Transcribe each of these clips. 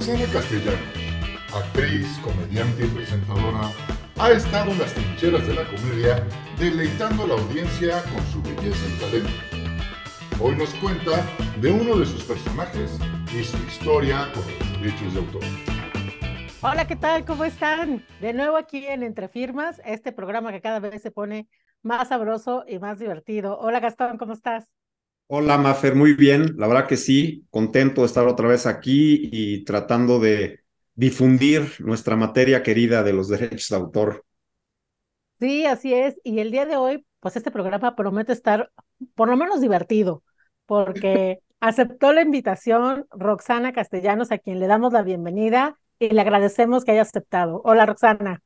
Roxana Castellanos, actriz, comediante y presentadora, ha estado en las trincheras de la comedia deleitando a la audiencia con su belleza y talento. Hoy nos cuenta de uno de sus personajes y su historia con los derechos de autor. Hola, ¿qué tal? ¿Cómo están? De nuevo aquí en Entre Firmas, este programa que cada vez se pone más sabroso y más divertido. Hola Gastón, ¿cómo estás? Hola, Mafer, muy bien. La verdad que sí, contento de estar otra vez aquí y tratando de difundir nuestra materia querida de los derechos de autor. Sí, así es. Y el día de hoy, pues este programa promete estar por lo menos divertido, porque aceptó la invitación Roxana Castellanos, a quien le damos la bienvenida y le agradecemos que haya aceptado. Hola, Roxana.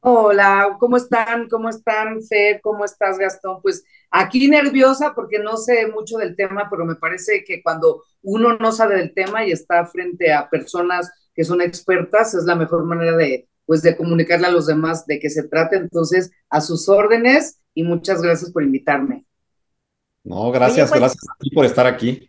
Hola, ¿cómo están? ¿Cómo están, Fer? ¿Cómo estás, Gastón? Pues aquí nerviosa porque no sé mucho del tema, pero me parece que cuando uno no sabe del tema y está frente a personas que son expertas, es la mejor manera de, pues, de comunicarle a los demás de qué se trata. Entonces, a sus órdenes y muchas gracias por invitarme. No, gracias, Oye, pues- gracias a ti por estar aquí.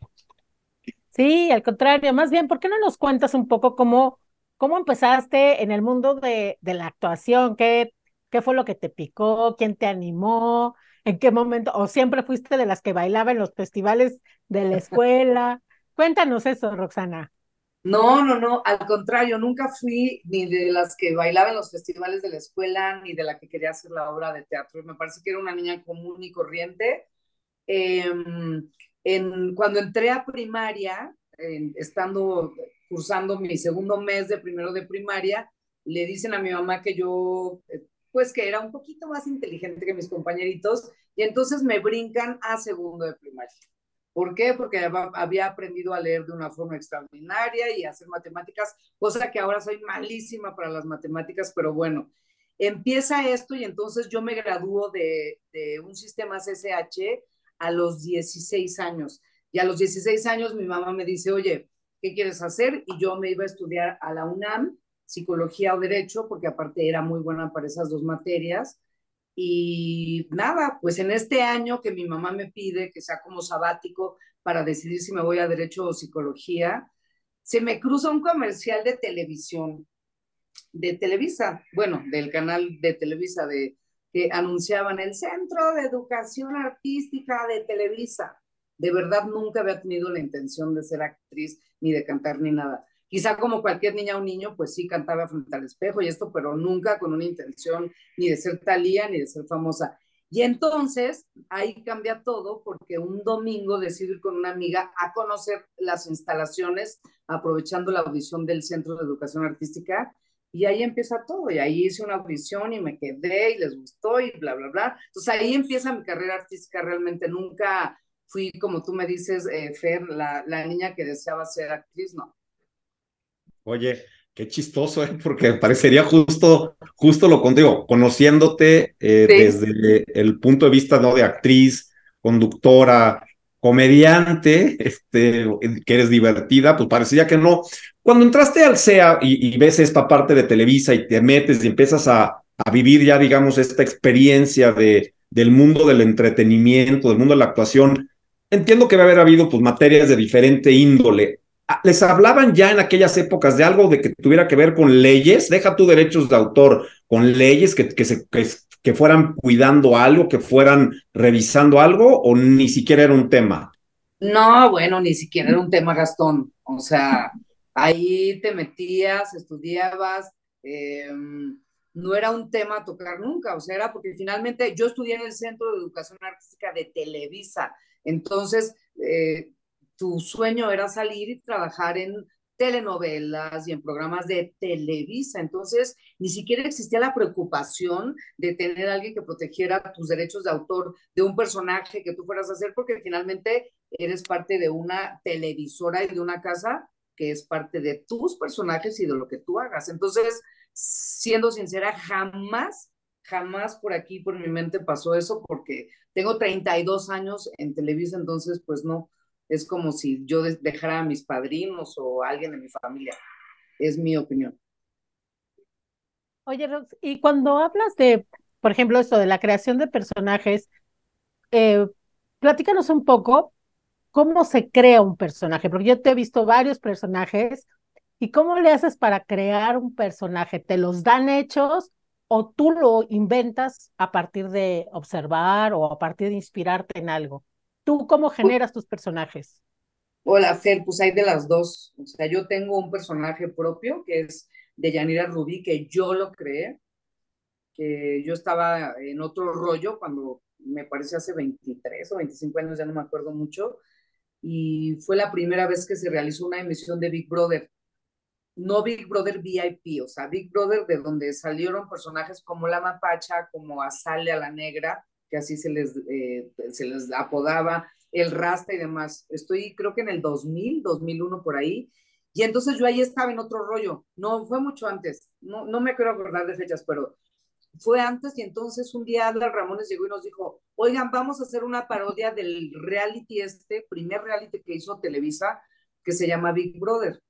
Sí, al contrario, más bien, ¿por qué no nos cuentas un poco cómo, cómo empezaste en el mundo de, de la actuación? ¿Qué, ¿Qué fue lo que te picó? ¿Quién te animó? ¿En qué momento? ¿O siempre fuiste de las que bailaba en los festivales de la escuela? Cuéntanos eso, Roxana. No, no, no, al contrario, nunca fui ni de las que bailaba en los festivales de la escuela, ni de la que quería hacer la obra de teatro. Me parece que era una niña común y corriente. Em, en, cuando entré a primaria, estando cursando mi segundo mes de primero de primaria, le dicen a mi mamá que yo, eh, pues que era un poquito más inteligente que mis compañeritos, y entonces me brincan a segundo de primaria. ¿Por qué? Porque hab- había aprendido a leer de una forma extraordinaria y hacer matemáticas, cosa que ahora soy malísima para las matemáticas, pero bueno, empieza esto y entonces yo me gradúo de, un sistema CSH a los 16 años. Y a los 16 años mi mamá me dice, oye, ¿qué quieres hacer? Y yo me iba a estudiar a la UNAM, psicología o derecho, porque aparte era muy buena para esas dos materias. Y nada, pues en este año que mi mamá me pide que sea como sabático para decidir si me voy a derecho o psicología, se me cruza un comercial de televisión, de Televisa, bueno, del canal de Televisa, de que anunciaban el Centro de Educación Artística de Televisa. De verdad nunca había tenido la intención de ser actriz, ni de cantar, ni nada. Quizá como cualquier niña o niño, pues sí cantaba frente al espejo y esto, pero nunca con una intención ni de ser talía ni de ser famosa. Y entonces ahí cambia todo porque un domingo decido ir con una amiga a conocer las instalaciones, aprovechando la audición del Centro de Educación Artística. Y ahí empieza todo. Y ahí hice una audición y me quedé y les gustó y bla, bla, bla. Entonces ahí empieza mi carrera artística. Realmente nunca fui, como tú me dices, eh, Fer, la, la niña que deseaba ser actriz, no. Oye, qué chistoso, ¿eh? Porque parecería justo, justo lo contigo, conociéndote eh, Sí. desde el punto de vista ¿no? de actriz, conductora, comediante, este, que eres divertida, pues parecía que no. Cuando entraste al CEA y, y ves esta parte de Televisa y te metes y empiezas a, a vivir ya, digamos, esta experiencia de, del mundo del entretenimiento, del mundo de la actuación, entiendo que va a haber habido pues materias de diferente índole. Ah, ¿Les hablaban ya en aquellas épocas de algo de que tuviera que ver con leyes? Deja tus derechos de autor, con leyes que, que, se, que, fueran cuidando algo, que fueran revisando algo, o ni siquiera era un tema. No, bueno, ni siquiera era un tema Gastón. O sea, ahí te metías, estudiabas, eh, no era un tema a tocar nunca. O sea, era porque finalmente yo estudié en el Centro de Educación Artística de Televisa. Entonces, eh, tu sueño era salir y trabajar en telenovelas y en programas de Televisa. Entonces, ni siquiera existía la preocupación de tener alguien que protegiera tus derechos de autor de un personaje que tú fueras a hacer, porque finalmente eres parte de una televisora y de una casa que es parte de tus personajes y de lo que tú hagas. Entonces, siendo sincera, jamás, jamás por aquí, por mi mente pasó eso, porque tengo 32 años en Televisa, entonces, pues no, es como si yo dejara a mis padrinos o a alguien de mi familia. Es mi opinión. Oye, Rox, y cuando hablas de, por ejemplo, esto de la creación de personajes, eh, platícanos un poco cómo se crea un personaje, porque yo te he visto varios personajes ¿Y cómo le haces para crear un personaje? ¿Te los dan hechos o tú lo inventas a partir de observar o a partir de inspirarte en algo? ¿Tú cómo generas tus personajes? Hola, Fer, pues hay de las dos. O sea, yo tengo un personaje propio que es de Yanira Rubí, que yo lo creé, que yo estaba en otro rollo cuando me parece hace 23 o 25 años, ya no me acuerdo mucho, y fue la primera vez que se realizó una emisión de Big Brother. No Big Brother VIP, o sea, Big Brother de donde salieron personajes como la Mapacha, como Azale a la Negra, que así se les, eh, se les apodaba, el Rasta y demás. Estoy creo que en el 2000, 2001 por ahí. Y entonces yo ahí estaba en otro rollo. No, fue mucho antes. No, no me quiero acordar de fechas, pero fue antes y entonces un día Adal Ramones llegó y nos dijo, oigan, vamos a hacer una parodia del reality este, primer reality que hizo Televisa, que se llama Big Brother.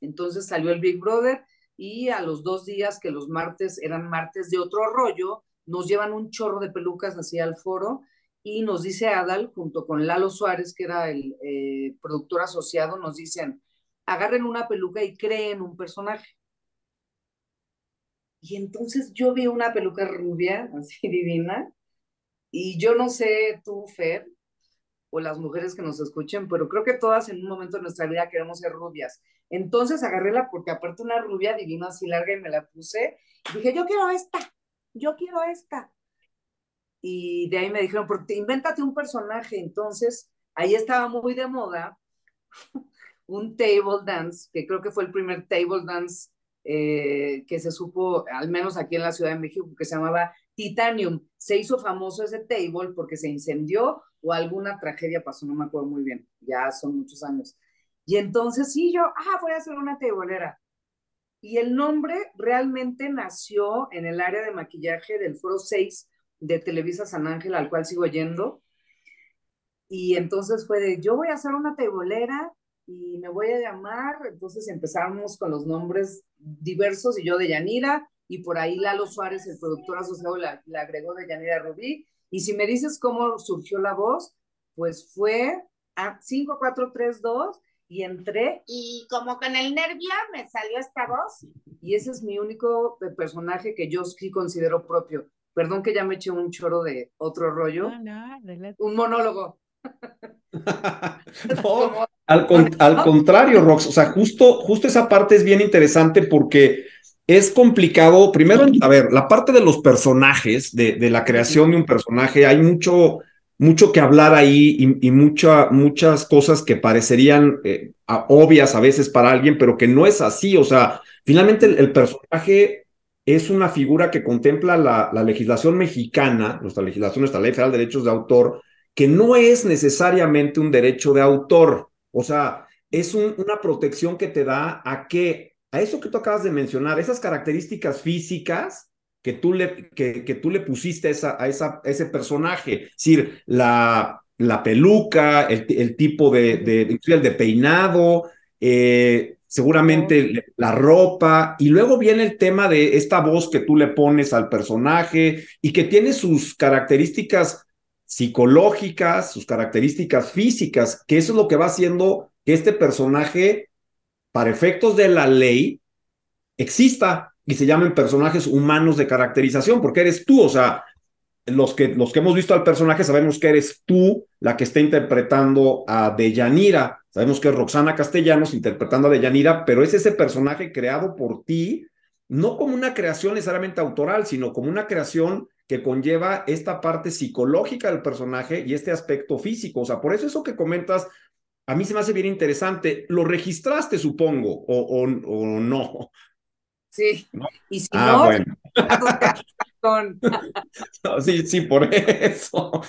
Entonces salió el Big Brother y a los dos días, que los martes eran martes de otro rollo, nos llevan un chorro de pelucas hacia el foro y nos dice Adal, junto con Lalo Suárez, que era el eh, productor asociado, nos dicen, agarren una peluca y creen un personaje. Y entonces yo vi una peluca rubia, así divina, y yo no sé tú, Fer, o las mujeres que nos escuchen, pero creo que todas en un momento de nuestra vida queremos ser rubias. Entonces agarréla porque aparte una rubia divina así larga y me la puse. Y dije, yo quiero esta, yo quiero esta. Y de ahí me dijeron, porque invéntate un personaje. Entonces ahí estaba muy de moda un table dance, que creo que fue el primer table dance eh, que se supo, al menos aquí en la Ciudad de México, que se llamaba Titanium. Se hizo famoso ese table porque se incendió o alguna tragedia pasó, no me acuerdo muy bien, ya son muchos años. Y entonces sí, yo, ah, voy a hacer una tablera. Y el nombre realmente nació en el área de maquillaje del Foro 6 de Televisa San Ángel, al cual sigo yendo. Y entonces fue de, yo voy a hacer una tebolera y me voy a llamar. Entonces empezamos con los nombres diversos y yo de Yanira, y por ahí Lalo Suárez, el productor asociado, la, agregó de Yanira Rubí. Y si me dices cómo surgió la voz, pues fue a 5, 4, 3, 2 y entré y como con el nervio me salió esta voz y ese es mi único personaje que yo sí considero propio. Perdón que ya me eché un choro de otro rollo. un monólogo. al, al, contrario, Rox, o sea, justo, justo esa parte es bien interesante porque es complicado. Primero, a ver, la parte de los personajes, de, de la creación de un personaje, hay mucho, mucho que hablar ahí y, y muchas cosas que parecerían eh, obvias a veces para alguien, pero que no es así. O sea, finalmente el, personaje es una figura que contempla la, la, legislación mexicana, nuestra legislación, nuestra ley federal de derechos de autor, que no es necesariamente un derecho de autor. O sea, es una protección que te da a que, a eso que tú acabas de mencionar, esas características físicas que tú le, que, que tú le pusiste a, esa, a, esa, ese personaje, es decir, la, la peluca, el, el tipo de, de, el de peinado, eh, seguramente la ropa, y luego viene el tema de esta voz que tú le pones al personaje y que tiene sus características psicológicas, sus características físicas, que eso es lo que va haciendo que este personaje, para efectos de la ley, exista y se llamen personajes humanos de caracterización, porque eres tú, o sea, los que, los que hemos visto al personaje sabemos que eres tú la que está interpretando a Deyanira, sabemos que es Roxana Castellanos interpretando a Deyanira, pero es ese personaje creado por ti, no como una creación necesariamente autoral, sino como una creación que conlleva esta parte psicológica del personaje y este aspecto físico. O sea, por eso eso que comentas, a mí se me hace bien interesante. ¿Lo registraste, supongo, o, o, no? Sí. Y si ah, no, bueno. sí, sí, por eso. O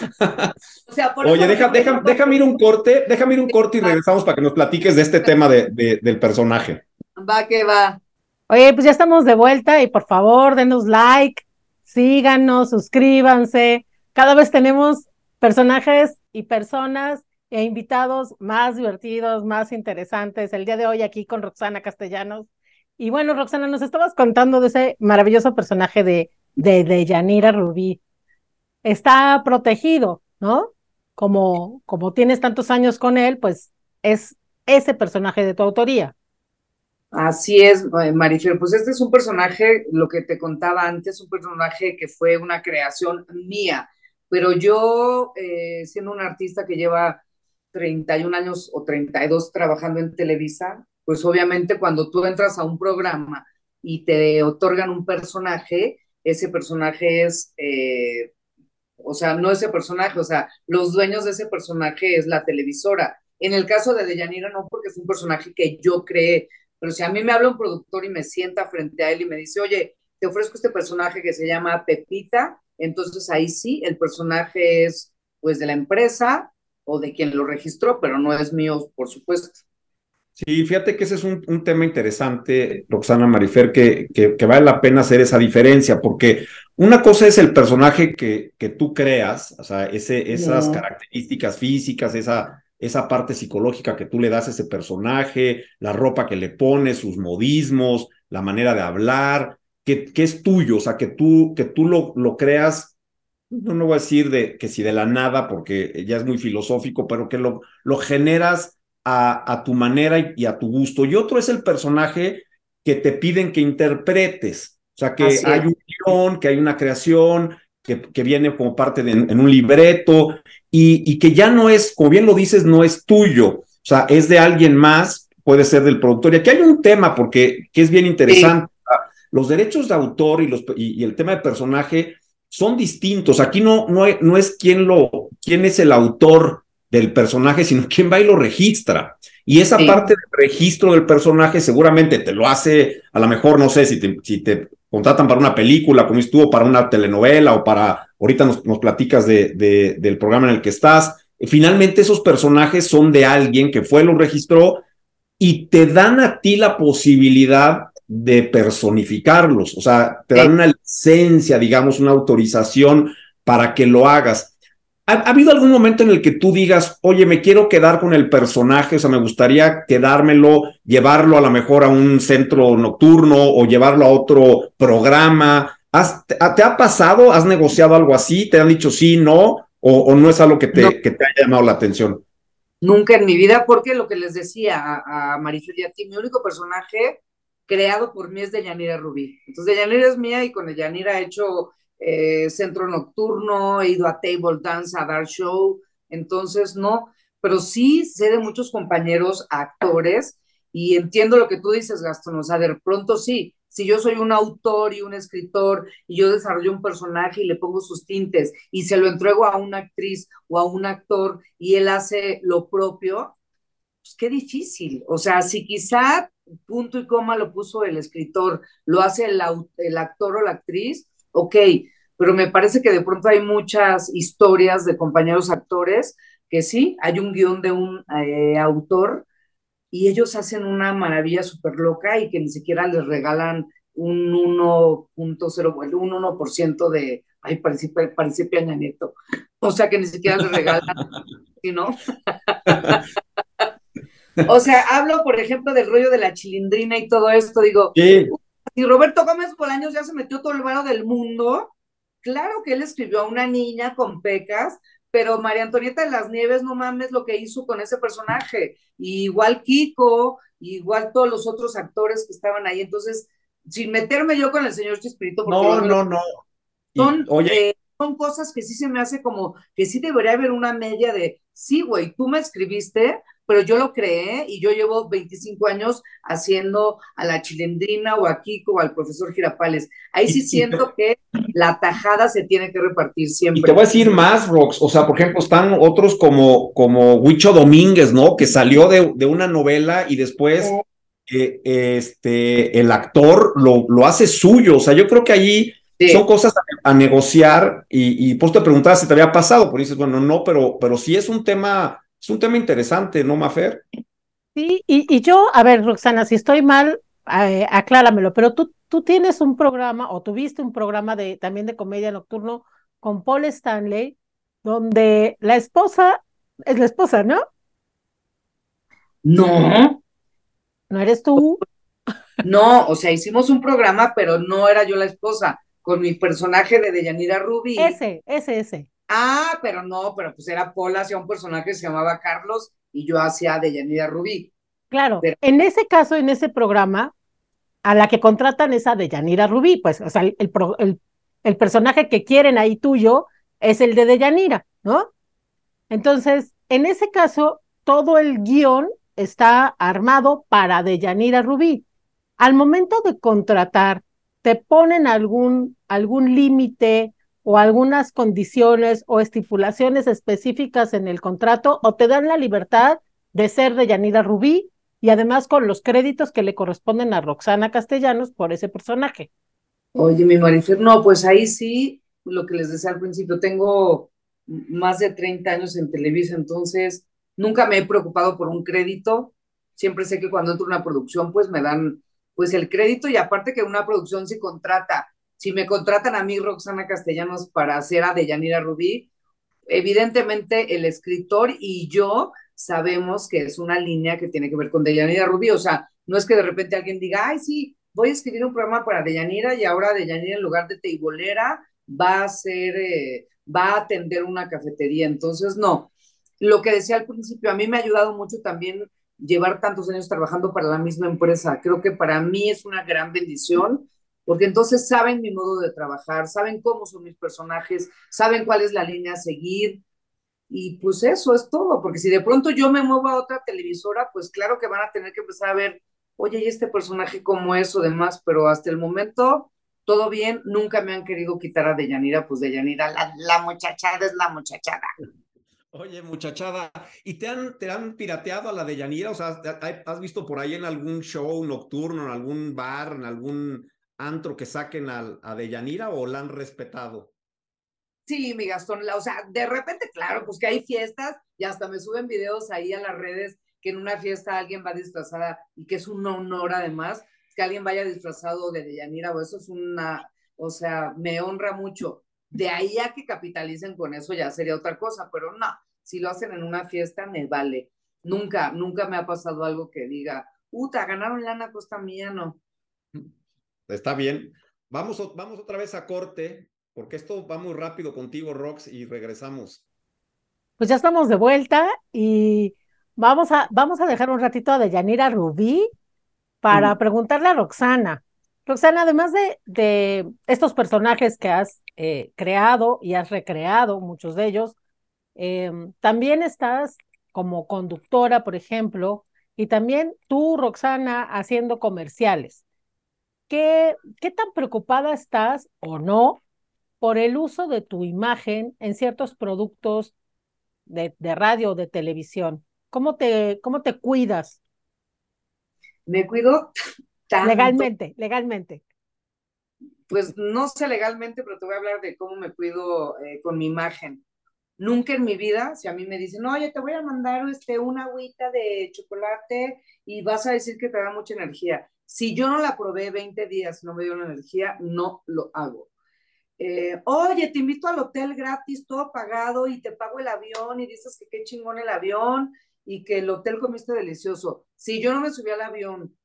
sea, por Oye, deja, deja, déjame ir un corte, déjame ir un corte y regresamos para que nos platiques de este tema de, de, del personaje. Va que va. Oye, pues ya estamos de vuelta y por favor, denos like, síganos, suscríbanse. Cada vez tenemos personajes y personas e invitados más divertidos, más interesantes. El día de hoy aquí con Roxana Castellanos. Y bueno, Roxana, nos estabas contando de ese maravilloso personaje de, de, de Yanira Rubí. Está protegido, ¿no? Como, como tienes tantos años con él, pues es ese personaje de tu autoría. Así es, eh, Marifer. Pues este es un personaje, lo que te contaba antes, un personaje que fue una creación mía, pero yo, eh, siendo un artista que lleva 31 años o 32 trabajando en Televisa, pues obviamente cuando tú entras a un programa y te otorgan un personaje, ese personaje es, eh, o sea, no ese personaje, o sea, los dueños de ese personaje es la televisora. En el caso de Deyanira no, porque es un personaje que yo creé, pero si a mí me habla un productor y me sienta frente a él y me dice, oye, te ofrezco este personaje que se llama Pepita, entonces ahí sí, el personaje es pues de la empresa o de quien lo registró, pero no es mío, por supuesto. Sí, fíjate que ese es un, tema interesante, Roxana Marifer, que, que, vale la pena hacer esa diferencia, porque una cosa es el personaje que, que tú creas, o sea, ese, esas características físicas, esa, esa parte psicológica que tú le das a ese personaje, la ropa que le pones, sus modismos, la manera de hablar, que, que es tuyo, o sea, que tú, que tú lo, lo creas, no, no voy a decir de, que si de la nada, porque ya es muy filosófico, pero que lo, lo generas a, a tu manera y, a tu gusto. Y otro es el personaje que te piden que interpretes, o sea, que hay un guion, que hay una creación, que, que, viene como parte de en un libreto y, que ya no es, como bien lo dices, no es tuyo, o sea, es de alguien más, puede ser del productor. Y aquí hay un tema porque que es bien interesante. Los derechos de autor y, los, y, el tema de personaje son distintos. Aquí no, no, no es quién, lo, quién es el autor del personaje, sino quién va y lo registra. Y esa parte del registro del personaje seguramente te lo hace, a lo mejor, no sé, si te, si te contratan para una película, como estuvo, para una telenovela o para, ahorita nos, nos platicas de, de, del programa en el que estás. Finalmente esos personajes son de alguien que fue, lo registró y te dan a ti la posibilidad de personificarlos, o sea, te dan una licencia, digamos, una autorización para que lo hagas. ¿Ha, habido algún momento en el que tú digas, oye, me quiero quedar con el personaje, o sea, me gustaría quedármelo, llevarlo a lo mejor a un centro nocturno o llevarlo a otro programa? te, ha pasado? ¿Has negociado algo así? ¿Te han dicho sí, no? ¿O, no es algo que te, que te haya llamado la atención? Nunca en mi vida, porque lo que les decía a, a Marifel y a ti, mi único personaje creado por mí es de Yanira Rubí. Entonces, de Yanira es mía y con Yanira he hecho eh, centro nocturno, he ido a table dance, a dar show, entonces no, pero sí sé de muchos compañeros actores y entiendo lo que tú dices, Gastón, o sea, de pronto sí, si yo soy un autor y un escritor y yo desarrollo un personaje y le pongo sus tintes y se lo entrego a una actriz o a un actor y él hace lo propio, pues qué difícil. O sea, si quizá punto y coma lo puso el escritor, lo hace el, el actor o la actriz, ok, pero me parece que de pronto hay muchas historias de compañeros actores que sí, hay un guion de un eh, autor y ellos hacen una maravilla súper loca y que ni siquiera les regalan un 1.0, un 1% de, ay, parece, parece Peña Nieto. O sea, que ni siquiera les regalan, ¿no? o sea, hablo, por ejemplo, del rollo de la chilindrina y todo esto, digo, y Roberto Gómez Bolaños ya se metió todo el varo del mundo, Claro que él escribió a una niña con pecas, pero María Antonieta de las Nieves, no mames lo que hizo con ese personaje. igual Kiko, igual todos los otros actores que estaban ahí. Entonces, sin meterme yo con el señor Chispirito. No, no, no. Son, eh, son cosas que sí se me hace como que sí debería haber una media de, sí, güey, tú me escribiste, pero yo lo creé y yo llevo 25 años haciendo a la chilendrina o a Kiko o al profesor Girapales. Ahí sí siento que la tajada se tiene que repartir siempre. Y te voy a decir más, Rox, o sea, por ejemplo, están otros como, como Huicho Domínguez, ¿no? Que salió de, de una novela y después eh, este, el actor lo, lo hace suyo, o sea, yo creo que allí... Son cosas a, negociar y, y pues te preguntaba si te había pasado, porque dices, bueno, no, pero, pero sí es un tema es un tema interesante, ¿no, Mafer? Sí, y, yo, a ver, Roxana, si estoy mal, eh, acláramelo, pero tú, tú tienes un programa o tuviste un programa de, también de comedia nocturno con Paul Stanley, donde la esposa es la esposa, ¿no? No. ¿No eres tú? No, o sea, hicimos un programa, pero no era yo la esposa, con mi personaje de Deyanira Rubí. Ese, ese, ese. Ah, pero no, pero pues era Paul hacía un personaje que se llamaba Carlos y yo hacía de Yanira Rubí. Claro, en ese caso, en ese programa, a la que contratan es a Deyanira Rubí, pues, o sea, el, el, el personaje que quieren ahí tuyo es el de Deyanira, ¿no? Entonces, en ese caso, todo el guion está armado para Deyanira Rubí. Al momento de contratar, ¿te ponen algún, algún límite o algunas condiciones o estipulaciones específicas en el contrato o te dan la libertad de ser Deyanira Rubí y además con los créditos que le corresponden a Roxana Castellanos por ese personaje? Oye, mi Marifer, no, pues ahí sí, lo que les decía al principio, tengo más de 30 años en Televisa, entonces nunca me he preocupado por un crédito. Siempre sé que cuando entro una producción, pues me dan pues el crédito y aparte que una producción se contrata, si me contratan a mí, Roxana Castellanos, para hacer a Deyanira Rubí, evidentemente el escritor y yo sabemos que es una línea que tiene que ver con Deyanira Rubí, o sea, no es que de repente alguien diga, ay, sí, voy a escribir un programa para Deyanira y ahora Deyanira en lugar de teibolera va a ser, eh, va a atender una cafetería, entonces no, lo que decía al principio, a mí me ha ayudado mucho también llevar tantos años trabajando para la misma empresa. Creo que para mí es una gran bendición, porque entonces saben mi modo de trabajar, saben cómo son mis personajes, saben cuál es la línea a seguir. Y pues eso es todo, porque si de pronto yo me muevo a otra televisora, pues claro que van a tener que empezar a ver, oye, ¿y este personaje cómo es o demás? Pero hasta el momento, todo bien, nunca me han querido quitar a Deyanira, pues Deyanira, la, la muchachada es la muchachada. Oye, muchachada, ¿y te han, te han pirateado a la de Yanira? O sea, ¿has visto por ahí en algún show nocturno, en algún bar, en algún antro que saquen a, a Yanira o la han respetado? Sí, mi Gastón, o sea, de repente, claro, pues que hay fiestas y hasta me suben videos ahí a las redes que en una fiesta alguien va disfrazada y que es un honor además que alguien vaya disfrazado de Deyanira o eso es una, o sea, me honra mucho. De ahí a que capitalicen con eso ya sería otra cosa, pero no, si lo hacen en una fiesta me vale. Nunca, nunca me ha pasado algo que diga, puta, ganaron lana costa mía, no. Está bien. Vamos, vamos otra vez a corte, porque esto va muy rápido contigo, Rox, y regresamos. Pues ya estamos de vuelta y vamos a, vamos a dejar un ratito a Deyanira Rubí para preguntarle a Roxana. Roxana, además de, de estos personajes que has eh, creado y has recreado, muchos de ellos, em, también estás como conductora, por ejemplo, y también tú, Roxana, haciendo comerciales. ¿Qué, qué tan preocupada estás o no por el uso de tu imagen en ciertos productos de, de radio o de televisión? ¿Cómo te, ¿Cómo te cuidas? Me cuido Legalmente, legalmente. Pues no sé legalmente, pero te voy a hablar de cómo me cuido eh, con mi imagen. Nunca en mi vida, si a mí me dicen, oye, te voy a mandar este, una agüita de chocolate y vas a decir que te da mucha energía. Si yo no la probé 20 días, no me dio la energía, no lo hago. Eh, oye, te invito al hotel gratis, todo pagado y te pago el avión y dices que qué chingón el avión y que el hotel comiste delicioso. Si yo no me subí al avión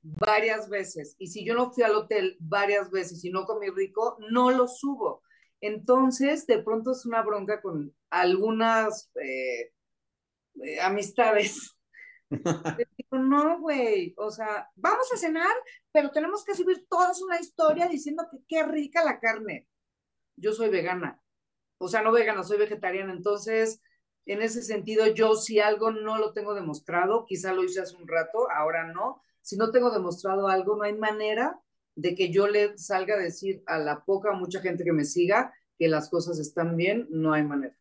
varias veces. Y si yo no fui al hotel varias veces y no comí rico, no lo subo. Entonces, de pronto es una bronca con algunas eh, eh, amistades. no, güey, o sea, vamos a cenar, pero tenemos que subir todos una historia diciendo que qué rica la carne. Yo soy vegana, o sea, no vegana, soy vegetariana, entonces, en ese sentido, yo si algo no lo tengo demostrado, quizá lo hice hace un rato, ahora no, si no tengo demostrado algo, no hay manera de que yo le salga a decir a la poca o mucha gente que me siga que las cosas están bien, no hay manera.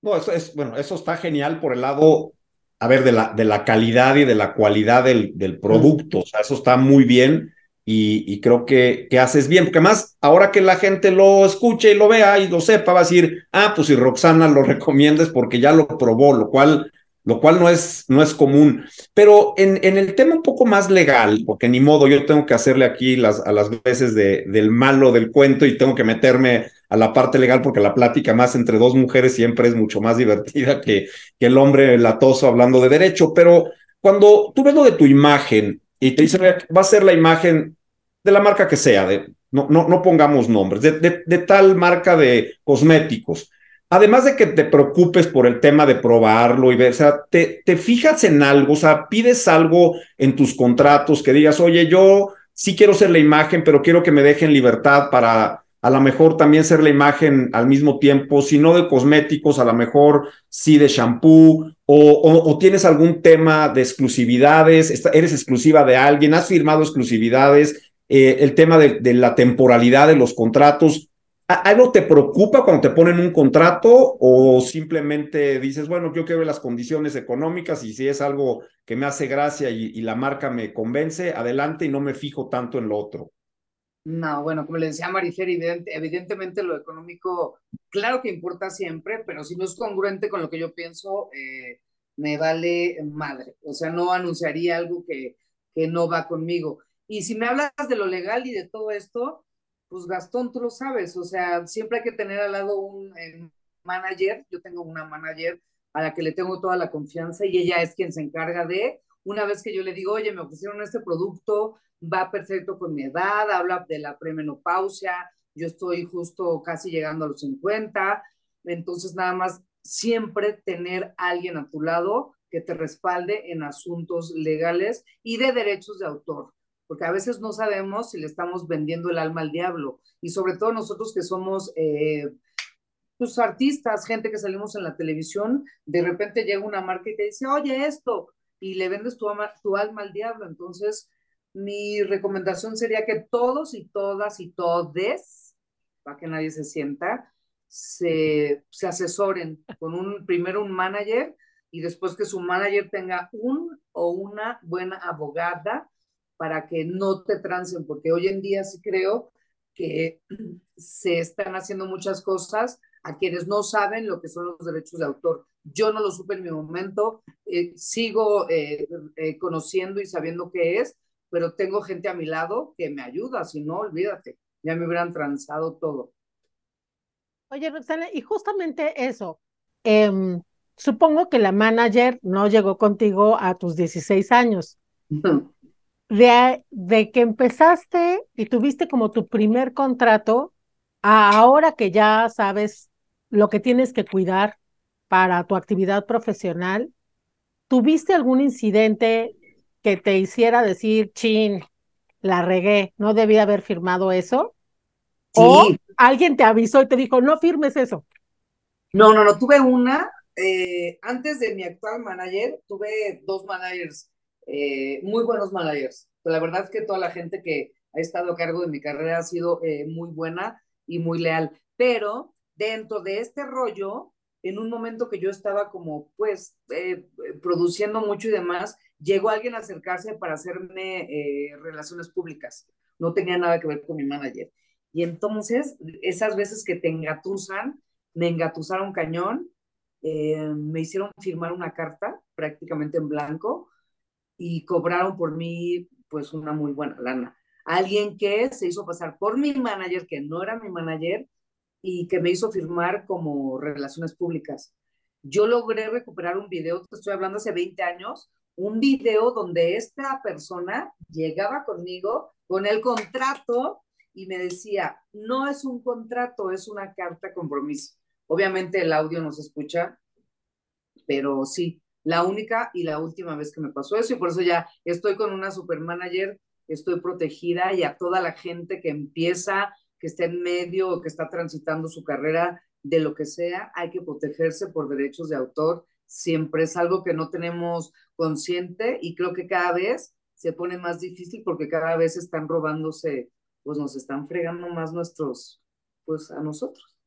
No, eso es, bueno, eso está genial por el lado, a ver, de la, de la calidad y de la cualidad del, del producto. O sea, eso está muy bien y, creo que, que, haces bien, porque además, ahora que la gente lo escuche y lo vea y lo sepa, va a decir, ah, pues si Roxana lo recomiendas porque ya lo probó, lo cual lo cual no es, no es común. Pero en, en, el tema un poco más legal, porque ni modo, yo tengo que hacerle aquí las, a las veces de, del malo del cuento y tengo que meterme a la parte legal porque la plática más entre dos mujeres siempre es mucho más divertida que, que el hombre latoso hablando de derecho. Pero cuando tú ves lo de tu imagen y te dicen, va a ser la imagen de la marca que sea, de, no, no, no pongamos nombres, de, de tal marca de cosméticos además de que te preocupes por el tema de probarlo y ver, o sea, te, te fijas en algo, o sea, pides algo en tus contratos que digas, oye, yo sí quiero ser la imagen, pero quiero que me dejen libertad para a lo mejor también ser la imagen al mismo tiempo, si no de cosméticos, a lo mejor sí de shampoo, o, tienes algún tema de exclusividades, eres exclusiva de alguien, has firmado exclusividades, eh, el tema de, de, la temporalidad de los contratos, ¿Algo te preocupa cuando te ponen un contrato o simplemente dices, bueno, yo quiero ver las condiciones económicas y si es algo que me hace gracia y, la marca me convence, adelante y no me fijo tanto en lo otro? No, bueno, como le decía Marifer, evidentemente lo económico, claro que importa siempre, pero si no es congruente con lo que yo pienso, eh, me vale madre. O sea, no anunciaría algo que, que no va conmigo. Y si me hablas de lo legal y de todo esto, pues Gastón, tú lo sabes, o sea, siempre hay que tener al lado un eh, manager, yo tengo una manager a la que le tengo toda la confianza y ella es quien se encarga de, una vez que yo le digo, oye, me ofrecieron este producto, va perfecto con mi edad, habla de la premenopausia, yo estoy justo casi llegando a los 50, entonces nada más siempre tener alguien a tu lado que te respalde en asuntos legales y de derechos de autor porque a veces no sabemos si le estamos vendiendo el alma al diablo. Y sobre todo nosotros que somos eh, pues, artistas, gente que salimos en la televisión, de repente llega una marca y te dice, oye, esto, y le vendes tu, tu alma al diablo. Entonces, mi recomendación sería que todos y todas y todes, para que nadie se sienta, se, se asesoren con un, primero un manager y después que su manager tenga un o una buena abogada para que no te trancen, porque hoy en día sí creo que se están haciendo muchas cosas a quienes no saben lo que son los derechos de autor. Yo no lo supe en mi momento, eh, sigo eh, eh, conociendo y sabiendo qué es, pero tengo gente a mi lado que me ayuda, si no, olvídate, ya me hubieran transado todo. Oye, Roxana, y justamente eso, em, supongo que la manager no llegó contigo a tus 16 años. De, que empezaste y tuviste como tu primer contrato, a ahora que ya sabes lo que tienes que cuidar para tu actividad profesional, ¿tuviste algún incidente que te hiciera decir, chin, la regué, no debía haber firmado eso? ¿O alguien te avisó y te dijo, no firmes eso? No, no, no, tuve una, eh, antes de mi actual manager, tuve dos managers eh, muy buenos managers. La verdad es que toda la gente que ha estado a cargo de mi carrera ha sido eh, muy buena y muy leal. Pero dentro de este rollo, en un momento que yo estaba como, pues, eh, produciendo mucho y demás, llegó alguien a acercarse para hacerme relaciones públicas. No tenía nada que ver con mi manager. Y entonces, esas veces que te engatusan, me engatusaron cañón, me hicieron firmar una carta prácticamente en blanco y cobraron por mí pues una muy buena lana. Alguien que se hizo pasar por mi manager, que no era mi manager, y que me hizo firmar como relaciones públicas. Yo logré recuperar un video, te estoy hablando hace 20 años, un video donde esta persona llegaba conmigo con el contrato y me decía, no es un contrato, es una carta compromiso. Obviamente el audio no se escucha, pero sí, la única y la última vez que me pasó eso y por eso ya estoy con una super manager, estoy protegida y a toda la gente que empieza, que está en medio o que está transitando su carrera de lo que sea, hay que protegerse por derechos de autor. Siempre es algo que no tenemos consciente y creo que cada vez se pone más difícil porque cada vez están robándose, pues nos están fregando más nuestros, pues a nosotros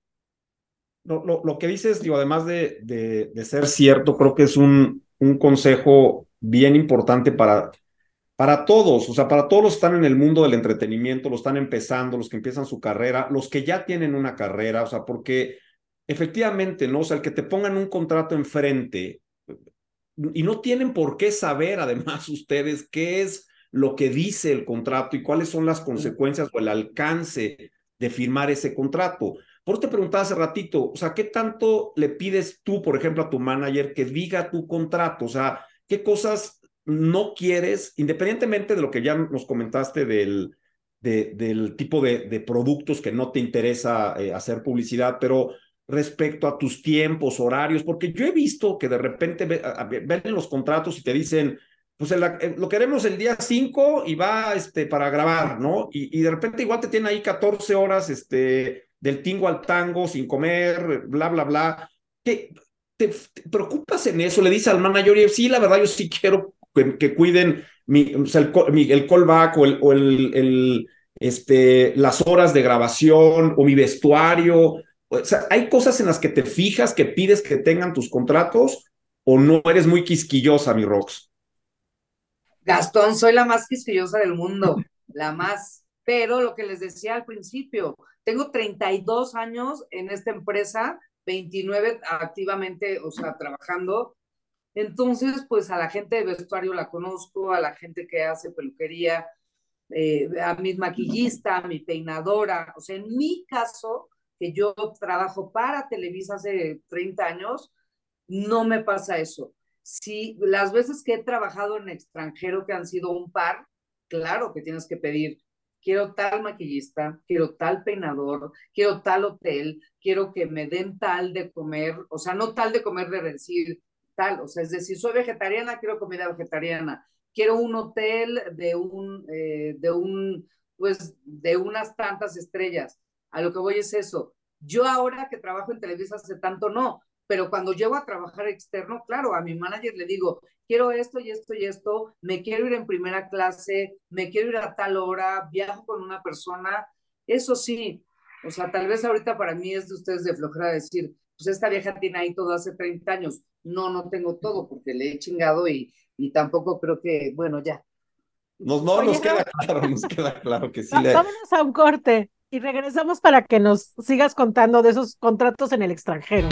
lo, lo, que dices, digo, además de, de, ser cierto, creo que es un, un consejo bien importante para, para todos, o sea, para todos los que están en el mundo del entretenimiento, los están empezando, los que empiezan su carrera, los que ya tienen una carrera, o sea, porque efectivamente, ¿no? O sea, el que te pongan un contrato enfrente y no tienen por qué saber, además, ustedes qué es lo que dice el contrato y cuáles son las consecuencias o el alcance de firmar ese contrato. Por eso te preguntaba hace ratito, o sea, ¿qué tanto le pides tú, por ejemplo, a tu manager que diga tu contrato? O sea, ¿qué cosas no quieres, independientemente de lo que ya nos comentaste del, del tipo de, productos que no te interesa eh, hacer publicidad, pero respecto a tus tiempos, horarios, porque yo he visto que de repente ven los contratos y te dicen, pues lo queremos el día 5 y va este, para grabar, ¿no? Y, y, de repente igual te tienen ahí 14 horas este, del tingo al tango sin comer, bla, bla, bla. ¿Qué, te, preocupas en eso? Le dice al manager, sí, la verdad, yo sí quiero que, cuiden mi, el, el, callback o, el, este, las horas de grabación o mi vestuario. O sea, hay cosas en las que te fijas, que pides que tengan tus contratos o no eres muy quisquillosa, mi Rox. Gastón, soy la más quisquillosa del mundo, la más. Pero lo que les decía al principio, tengo 32 años en esta empresa, 29 activamente, o sea, trabajando. Entonces, pues a la gente de vestuario la conozco, a la gente que hace peluquería, eh, a mi maquillista, a mi peinadora. O sea, en mi caso, que yo trabajo para Televisa hace 30 años, no me pasa eso. Si las veces que he trabajado en extranjero, que han sido un par, claro que tienes que pedir quiero tal maquillista, quiero tal peinador, quiero tal hotel, quiero que me den tal de comer, o sea, no tal de comer de decir tal, o sea, es decir, soy vegetariana, quiero comida vegetariana, quiero un hotel de un, eh, de un, pues, de unas tantas estrellas. A lo que voy es eso. Yo ahora que trabajo en Televisa hace tanto no, pero cuando llego a trabajar externo, claro, a mi manager le digo, quiero esto y esto y esto, me quiero ir en primera clase, me quiero ir a tal hora, viajo con una persona, eso sí, o sea, tal vez ahorita para mí es de ustedes de flojera decir, pues esta vieja tiene ahí todo hace 30 años, no, no tengo todo porque le he chingado y, y tampoco creo que, bueno, ya. Nos, no, nos queda claro, nos queda claro que sí. Vámonos a un corte y regresamos para que nos sigas contando de esos contratos en el extranjero.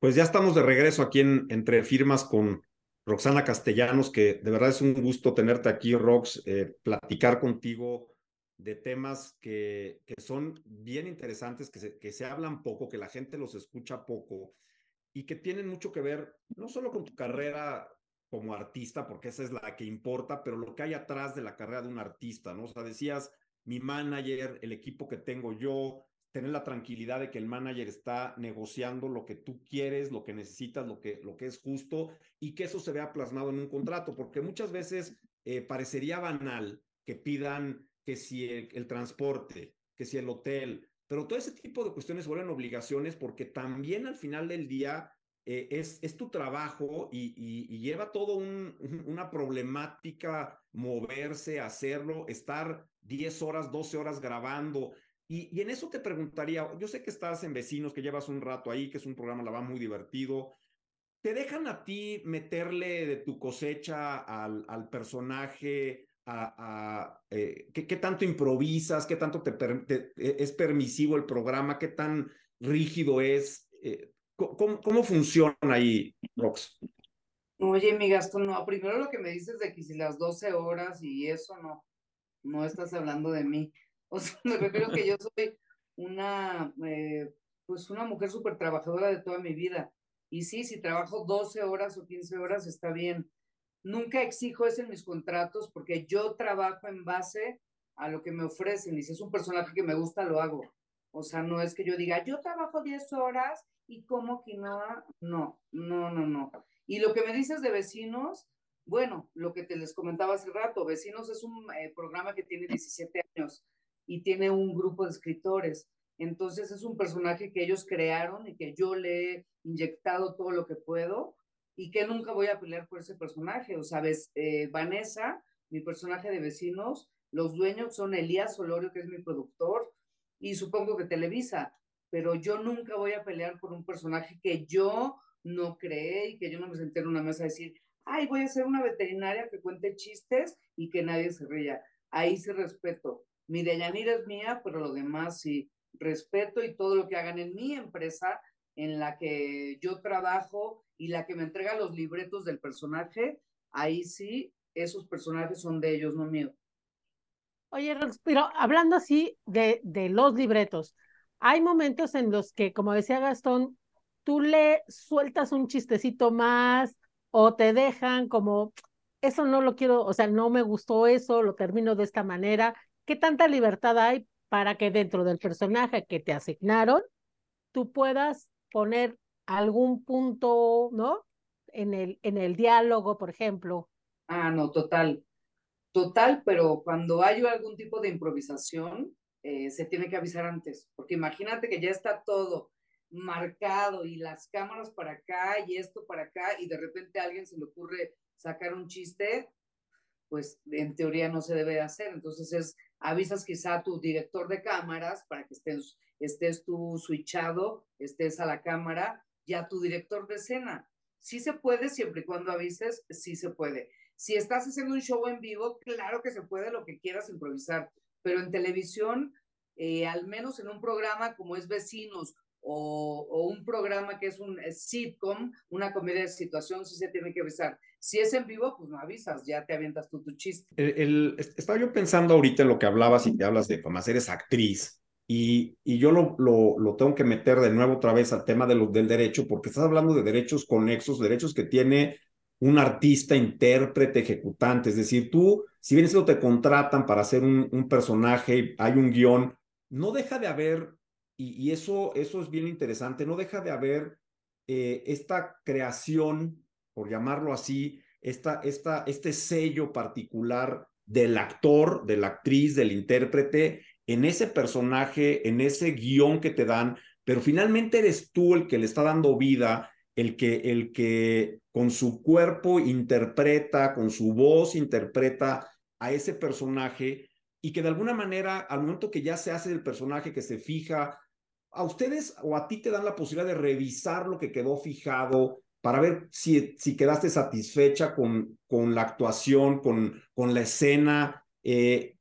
Pues ya estamos de regreso aquí en Entre Firmas con Roxana Castellanos, que de verdad es un gusto tenerte aquí, Rox, eh, platicar contigo de temas que, que son bien interesantes, que se, que se hablan poco, que la gente los escucha poco y que tienen mucho que ver no solo con tu carrera como artista, porque esa es la que importa, pero lo que hay atrás de la carrera de un artista, ¿no? O sea, decías, mi manager, el equipo que tengo yo, tener la tranquilidad de que el manager está negociando lo que tú quieres, lo que necesitas, lo que, lo que es justo y que eso se vea plasmado en un contrato, porque muchas veces eh, parecería banal que pidan que si el, transporte, que si el hotel, pero todo ese tipo de cuestiones vuelven obligaciones porque también al final del día eh, es, es, tu trabajo y, lleva todo un, una problemática moverse, hacerlo, estar 10 horas, 12 horas grabando. Y, en eso te preguntaría, yo sé que estás en Vecinos, que llevas un rato ahí, que es un programa, la va muy divertido. ¿Te dejan a ti meterle de tu cosecha al, personaje? A, eh, ¿qué, tanto improvisas? ¿Qué tanto te, e, es permisivo el programa? ¿Qué tan rígido es? Eh, ¿cómo, ¿cómo, funciona ahí, Rox? Oye, mi Gastón, no, primero lo que me dices de que si las 12 horas y eso, no, no estás hablando de mí. O sea, me refiero que yo soy una, eh, pues una mujer súper trabajadora de toda mi vida. Y sí, si trabajo 12 horas o 15 horas está bien. Nunca exijo eso en mis contratos porque yo trabajo en base a lo que me ofrecen. Y si es un personaje que me gusta, lo hago. O sea, no es que yo diga, yo trabajo 10 horas y como quinoa. No, no, no, no. Y lo que me dices de vecinos, bueno, lo que te les comentaba hace rato, Vecinos es un eh, programa que tiene 17 años y tiene un grupo de escritores. Entonces es un personaje que ellos crearon y que yo le he inyectado todo lo que puedo y que nunca voy a pelear por ese personaje. O sabes, eh, Vanessa, mi personaje de vecinos, los dueños son Elías Solorio, que es mi productor, y supongo que Televisa, pero yo nunca voy a pelear por un personaje que yo no creé y que yo no me senté en una mesa a decir, ay, voy a ser una veterinaria que cuente chistes y que nadie se ría. Ahí sí respeto. Mi Deyanira es mía, pero lo demás sí respeto y todo lo que hagan en mi empresa en la que yo trabajo y la que me entrega los libretos del personaje, ahí sí, esos personajes son de ellos, no mío. Oye, pero hablando así de, de los libretos, hay momentos en los que, como decía Gastón, tú le sueltas un chistecito más o te dejan como, eso no lo quiero, o sea, no me gustó eso, lo termino de esta manera ¿Qué tanta libertad hay para que dentro del personaje que te asignaron tú puedas poner algún punto, ¿no? En el, en el diálogo, por ejemplo. Ah, no, total. Total, pero cuando hay algún tipo de improvisación, eh, se tiene que avisar antes, porque imagínate que ya está todo marcado y las cámaras para acá y esto para acá y de repente a alguien se le ocurre sacar un chiste, pues en teoría no se debe hacer. Entonces es, avisas quizá a tu director de cámaras para que estés, estés tú switchado, estés a la cámara y a tu director de escena. Sí se puede siempre y cuando avises, sí se puede. Si estás haciendo un show en vivo, claro que se puede lo que quieras improvisar, pero en televisión, eh, al menos en un programa como es Vecinos o, un programa que es un sitcom, una comedia de situación, sí se tiene que avisar. Si es en vivo, pues no avisas, ya te avientas tú tu chiste. El, estaba yo pensando ahorita en lo que hablabas y te hablas de como eres actriz. Y, y yo lo, lo, lo, tengo que meter de nuevo otra vez al tema de lo, del derecho, porque estás hablando de derechos conexos, derechos que tiene un artista, intérprete, ejecutante. Es decir, tú, si bien eso te contratan para hacer un, un personaje, hay un guion, no deja de haber y, eso, eso es bien interesante, no deja de haber eh, esta creación, por llamarlo así, esta, esta, este sello particular del actor, de la actriz, del intérprete, en ese personaje, en ese guion que te dan, pero finalmente eres tú el que le está dando vida, el que, el que con su cuerpo interpreta, con su voz interpreta a ese personaje y que de alguna manera, al momento que ya se hace el personaje, que se fija a ustedes o a ti te dan la posibilidad de revisar lo que quedó fijado para ver si, si quedaste satisfecha con, con la actuación, con, con la escena. Eh,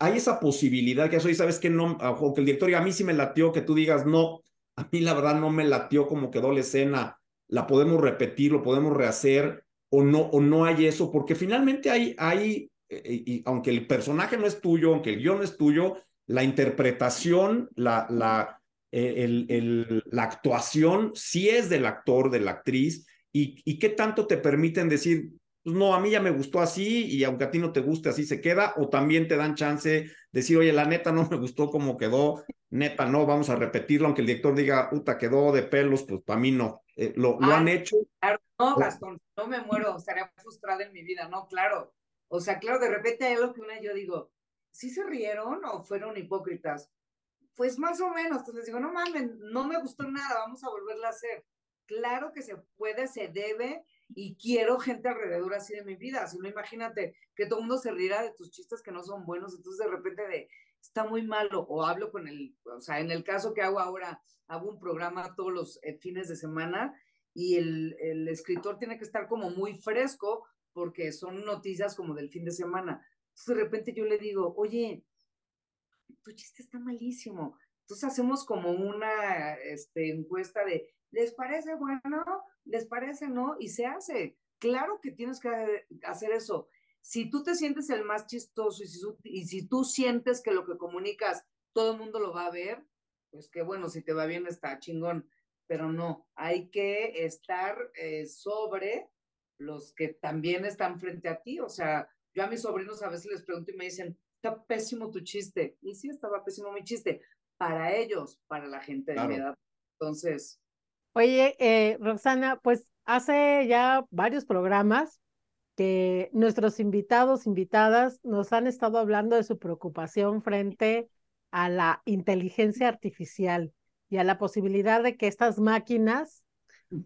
hay esa posibilidad que eso y sabes que no, aunque el director a mí sí me latió, que tú digas, no, a mí la verdad no me latió como quedó la escena, la podemos repetir, lo podemos rehacer, o no, o no hay eso, porque finalmente hay, hay eh, y aunque el personaje no es tuyo, aunque el guion no es tuyo, la interpretación, la, la, eh, el, la actuación sí es del actor, de la actriz, y, y qué tanto te permiten decir, pues no, a mí ya me gustó así y aunque a ti no te guste, así se queda, o también te dan chance de decir, oye, la neta no me gustó como quedó, neta no, vamos a repetirlo, aunque el director diga, puta, quedó de pelos, pues para mí no. Eh, lo, lo, han hecho. Claro, no, Gastón, no me muero, estaría frustrada en mi vida, no, claro. O sea, claro, de repente hay algo que una yo digo, ¿sí se rieron o fueron hipócritas? Pues más o menos, entonces digo, no mames, no me gustó nada, vamos a volverla a hacer. Claro que se puede, se debe, y quiero gente alrededor así de mi vida. Si no, imagínate que todo el mundo se riera de tus chistes que no son buenos, entonces de repente de, está muy malo, o hablo con el, o sea, en el caso que hago ahora, hago un programa todos los eh, fines de semana y el, el escritor tiene que estar como muy fresco porque son noticias como del fin de semana. Entonces de repente yo le digo, oye, tu chiste está malísimo. Entonces hacemos como una este, encuesta de, ¿les parece bueno? ¿Les parece no? Y se hace. Claro que tienes que hacer eso. Si tú te sientes el más chistoso y si, tú sientes que lo que comunicas todo el mundo lo va a ver, pues qué bueno, si te va bien está chingón, pero no, hay que estar eh, sobre los que también están frente a ti. O sea, yo a mis sobrinos a veces les pregunto y me dicen, está pésimo tu chiste. Y sí, estaba pésimo mi chiste. Para ellos, para la gente de mi edad. Entonces. Oye, eh, Roxana, pues hace ya varios programas que nuestros invitados, invitadas, nos han estado hablando de su preocupación frente a la inteligencia artificial y a la posibilidad de que estas máquinas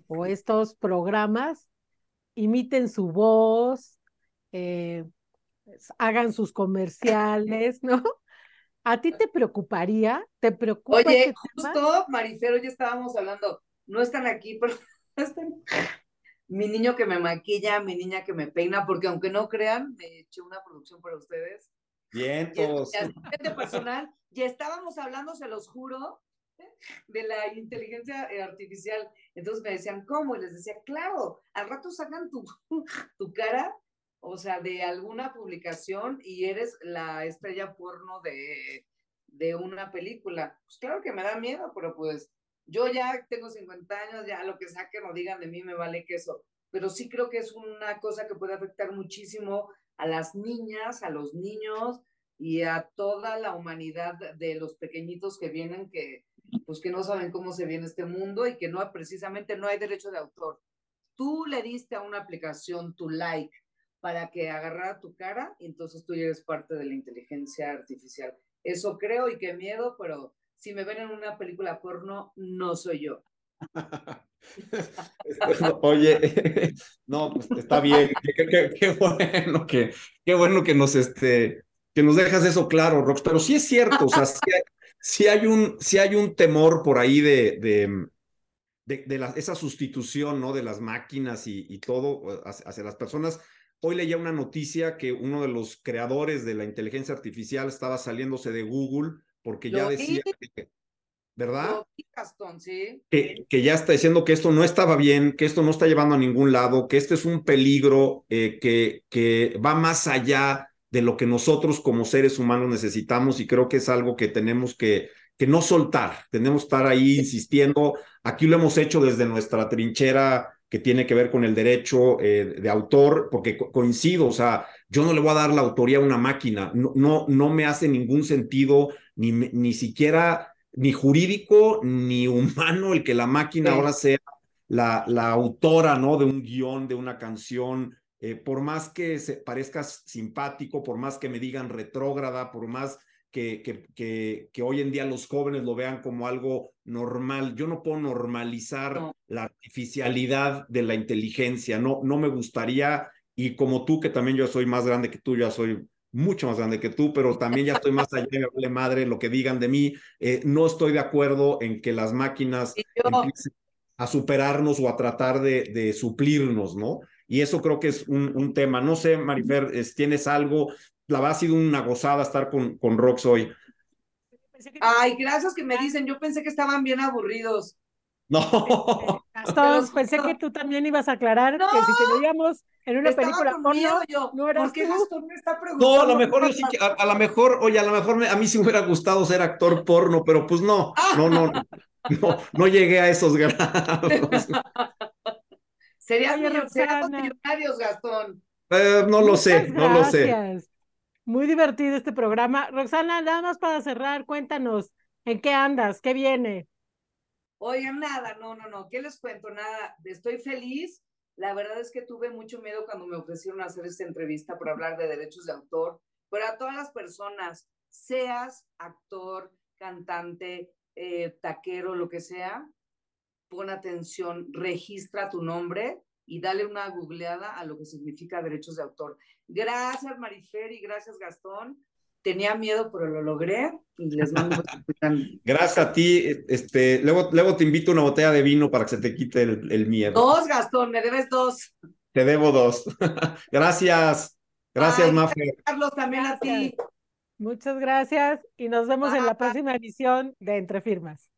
o estos programas imiten su voz, eh, hagan sus comerciales, ¿no? ¿A ti te preocuparía? ¿Te preocupa? Oye, justo, Maricero, ya estábamos hablando, no están aquí, pero están... Mi niño que me maquilla, mi niña que me peina, porque aunque no crean, me eché una producción para ustedes. Bien, todos. personal, ya estábamos hablando, se los juro, de la inteligencia artificial. Entonces me decían, ¿cómo? Y les decía, claro, al rato sacan tu, tu cara o sea, de alguna publicación y eres la estrella porno de, de una película. Pues claro que me da miedo, pero pues yo ya tengo 50 años, ya lo que saquen o digan de mí me vale queso. Pero sí creo que es una cosa que puede afectar muchísimo a las niñas, a los niños y a toda la humanidad de los pequeñitos que vienen que pues que no saben cómo se viene este mundo y que no precisamente no hay derecho de autor. Tú le diste a una aplicación tu like para que agarrara tu cara y entonces tú eres parte de la inteligencia artificial. Eso creo y qué miedo, pero si me ven en una película porno, no soy yo. Oye, no, pues está bien, qué, bueno que, qué bueno que nos este, que nos dejas eso claro, Rox, pero sí es cierto, o sea, sí hay, un, sí hay un temor por ahí de, de, de, esa sustitución, ¿no? De las máquinas y todo hacia, las personas. Hoy leía una noticia que uno de los creadores de la inteligencia artificial estaba saliéndose de Google porque ya decía que, ¿verdad? Que, que, ya está diciendo que esto no estaba bien, que esto no está llevando a ningún lado, que este es un peligro eh, que, que va más allá de lo que nosotros como seres humanos necesitamos y creo que es algo que tenemos que, que no soltar, tenemos que estar ahí insistiendo. Aquí lo hemos hecho desde nuestra trinchera que tiene que ver con el derecho eh, de autor, porque coincido, o sea, yo no le voy a dar la autoría a una máquina, no, no, no me hace ningún sentido, ni, ni siquiera ni jurídico ni humano el que la máquina ahora sea la, la autora, ¿no? De un guion, de una canción, eh, por más que se parezcas simpático, por más que me digan retrógrada, por más que, que, que, que, hoy en día los jóvenes lo vean como algo normal, yo no puedo normalizar la artificialidad de la inteligencia, no, no me gustaría, y como tú, que también yo soy más grande que tú, ya soy mucho más grande que tú, pero también ya estoy más allá, de madre lo que digan de mí. Eh, no estoy de acuerdo en que las máquinas empiecen a superarnos o a tratar de, de, suplirnos, ¿no? Y eso creo que es un, un tema. No sé, Marifer, ¿tienes algo? La verdad ha sido una gozada estar con, con Rox hoy. Ay, gracias que me dicen. Yo pensé que estaban bien aburridos. No. Gastón, pensé que tú también ibas a aclarar que si te veíamos en una película porno, yo. no eras ¿Por qué tú? Gastón me está preguntando? No, a lo mejor yo sí que- a, a lo mejor, oye, a lo mejor me- a mí sí me hubiera gustado ser actor porno, pero pues no, no, no, no, no llegué a esos grados. Serían millonarios, Gastón. Eh, no lo sé, no lo sé. Muy divertido este programa. Roxana, nada más para cerrar, cuéntanos, ¿en qué andas? ¿Qué viene? Oigan, nada, no, no, no, ¿qué les cuento? Nada, estoy feliz. La verdad es que tuve mucho miedo cuando me ofrecieron hacer esta entrevista por hablar de derechos de autor, pero a todas las personas, seas actor, cantante, eh, taquero, lo que sea, pon atención, registra tu nombre y dale una googleada a lo que significa derechos de autor. Gracias, Marifer, y gracias, Gastón. Tenía miedo, pero lo logré y les mando Gracias a ti, este, luego, luego te invito a una botella de vino para que se te quite el, el miedo. Dos, Gastón, me debes dos. Te debo dos. Gracias. Gracias, Ay, Mafe. Carlos, también a ti. Muchas gracias y nos vemos en la próxima edición de Entre Firmas.